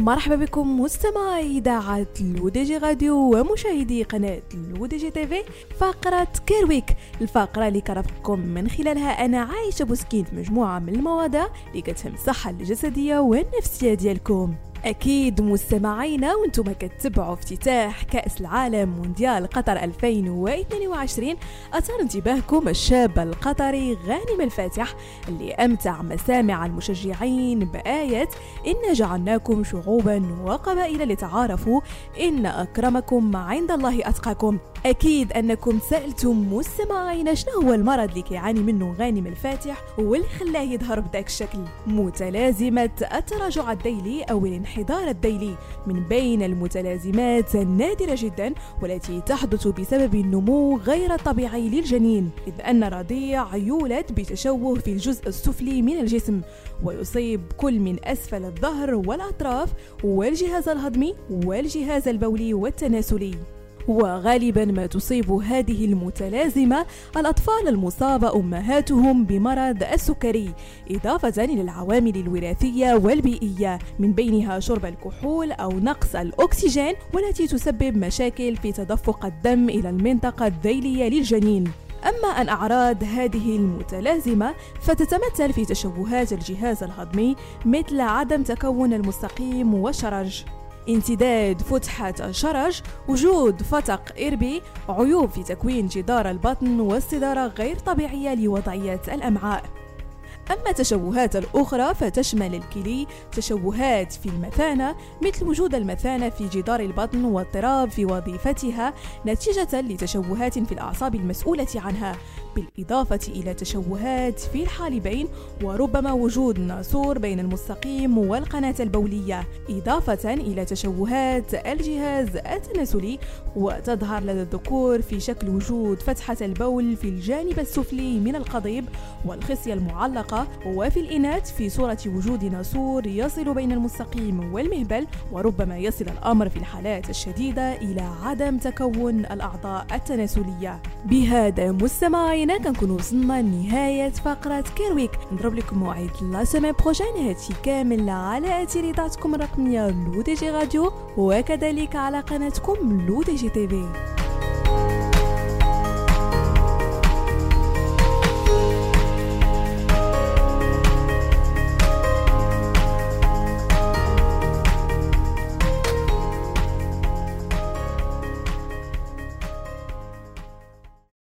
مرحبا بكم مستمعي إذاعة L'ODJ Radio ومشاهدي قناة L'ODJ TV فقرة Care Week الفقرة اللي كنرافقكم من خلالها أنا عايشة بوسكين في مجموعة من المواضيع اللي كتهم الصحة الجسدية والنفسية ديالكم. أكيد مستمعينا وأنتم كتبعوا افتتاح كأس العالم مونديال قطر 2022 اثار انتباهكم الشاب القطري غانم المفتاح اللي أمتع مسامع المشجعين بآية ان جعلناكم شعوبا وقبائل لتعارفوا إن أكرمكم عند الله أتقاكم. أكيد أنكم سألتم مستمعينا شنو هو المرض اللي كيعاني منه غانم الفاتح واللي خلاه يظهر بداك الشكل. متلازمة التراجع الديلي أو الانحدار الديلي. من بين المتلازمات النادرة جدا والتي تحدث بسبب النمو غير الطبيعي للجنين إذ أن الرضيع يولد بتشوه في الجزء السفلي من الجسم ويصيب كل من أسفل الظهر والأطراف والجهاز الهضمي والجهاز البولي والتناسلي. وغالبا ما تصيب هذه المتلازمة الأطفال المصابة أمهاتهم بمرض السكري. إضافة إلى العوامل الوراثية والبيئية من بينها شرب الكحول أو نقص الأكسجين والتي تسبب مشاكل في تدفق الدم إلى المنطقة الذيلية للجنين. أما عن أعراض هذه المتلازمة فتتمثل في تشوهات الجهاز الهضمي مثل عدم تكون المستقيم والشرج انسداد فتحة الشرج وجود فتق إربي عيوب في تكوين جدار البطن واستدارة غير طبيعية لوضعية الأمعاء. أما التشوهات الأخرى فتشمل الكلي تشوهات في المثانة مثل وجود المثانة في جدار البطن واضطراب في وظيفتها نتيجة لتشوهات في الأعصاب المسؤولة عنها بالإضافة إلى تشوهات في الحالبين وربما وجود ناسور بين المستقيم والقناة البولية إضافة إلى تشوهات الجهاز التناسلي وتظهر لدى الذكور في شكل وجود فتحة البول في الجانب السفلي من القضيب والخصية المعلقة وفي الإناث في صورة وجود ناسور يصل بين المستقيم والمهبل وربما يصل الأمر في الحالات الشديدة إلى عدم تكون الأعضاء التناسلية. بهذا مستمعينا كنكون وصلنا لنهاية فقرة Care Week نضرب لكم موعد la semaine prochaine هادشي كامل على أثير إذاعتكم الرقمية L'ODJ Radio وكذلك على قناتكم L'ODJ TV